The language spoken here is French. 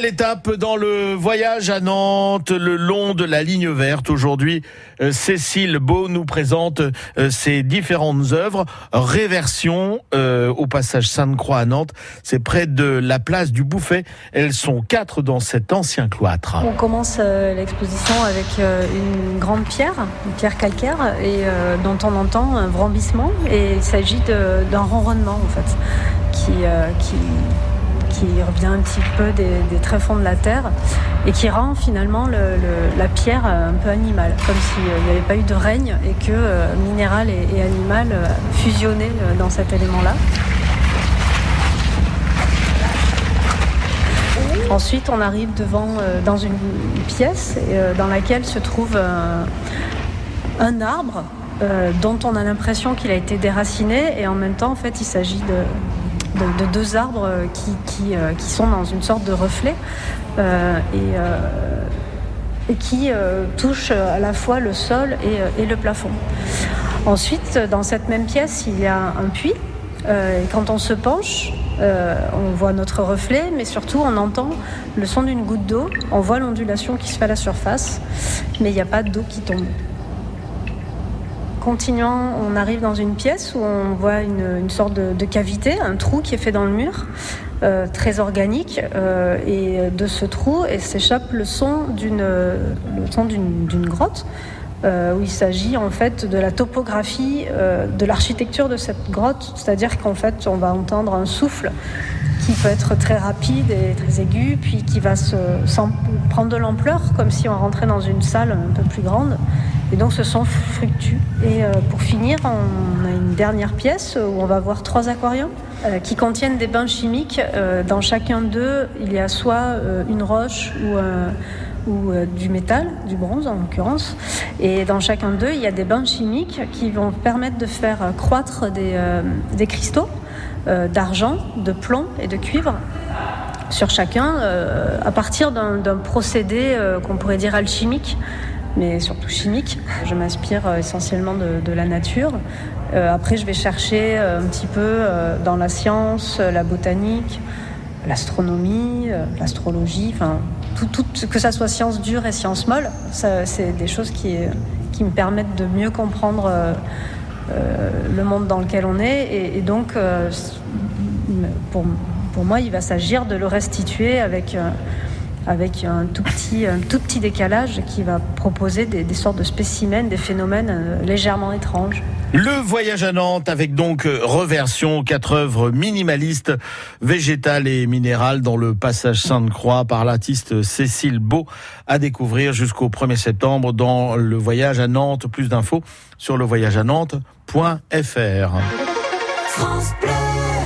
Nouvelle étape dans le voyage à Nantes, le long de la ligne verte. Aujourd'hui, euh, Cécile Beau nous présente euh, ses différentes œuvres. Réversion euh, au passage Sainte-Croix à Nantes. C'est près de la place du Bouffet. Elles sont quatre dans cet ancien cloître. On commence l'exposition avec une grande pierre, une pierre calcaire, et dont on entend un brambissement. Et il s'agit d'un ronronnement en fait, qui, qui qui revient un petit peu des, tréfonds de la terre et qui rend finalement la pierre un peu animale, comme s'il n'y avait pas eu de règne et que euh, minéral et, animal euh, fusionnaient euh, dans cet élément-là. Ensuite, on arrive devant dans une pièce dans laquelle se trouve un arbre dont on a l'impression qu'il a été déraciné et en même temps, en fait, il s'agit de, de, deux arbres qui, euh, qui, sont dans une sorte de reflet euh, et, euh, et, qui touchent à la fois le sol et, le plafond. Ensuite, dans cette même pièce, il y a un puits. et quand on se penche, on voit notre reflet, mais surtout on entend le son d'une goutte d'eau, on voit l'ondulation qui se fait à la surface, mais il n'y a pas d'eau qui tombe. Continuant, on arrive dans une pièce où on voit une, sorte de, cavité, un trou qui est fait dans le mur, euh, très organique. Euh, et de ce trou s'échappe le son d'une grotte. Euh, où il s'agit en fait de la topographie de l'architecture de cette grotte, c'est-à-dire qu'en fait on va entendre un souffle qui peut être très rapide et très aigu, puis qui va se, prendre de l'ampleur, comme si on rentrait dans une salle un peu plus grande, et donc ce sont fructus. Et euh, pour finir, on a une dernière pièce où on va voir trois aquariums euh, qui contiennent des bains chimiques. Euh, dans chacun d'eux, il y a soit une roche ou, du métal, du bronze en l'occurrence. Et dans chacun d'eux, il y a des bains chimiques qui vont permettre de faire croître des cristaux d'argent, de plomb et de cuivre sur chacun à partir d'un procédé qu'on pourrait dire alchimique mais surtout chimique. Je m'inspire euh, essentiellement de, la nature. Euh, après, je vais chercher euh, un petit peu dans la science, la botanique, l'astronomie, l'astrologie, enfin, tout, que ça soit science dure et science molle, c'est des choses qui, me permettent de mieux comprendre le monde dans lequel on est. Et, donc, pour, moi, il va s'agir de le restituer avec avec un tout petit, un tout petit décalage qui va proposer des, sortes de spécimens, des phénomènes euh, légèrement étranges. Le voyage à Nantes avec donc euh, reversion, quatre œuvres minimalistes, végétales et minérales dans le passage Sainte-Croix par l'artiste Cécile Beau à découvrir jusqu'au 1er septembre dans le voyage à Nantes. Plus d'infos sur le voyage à Nantes.fr. France Bleu.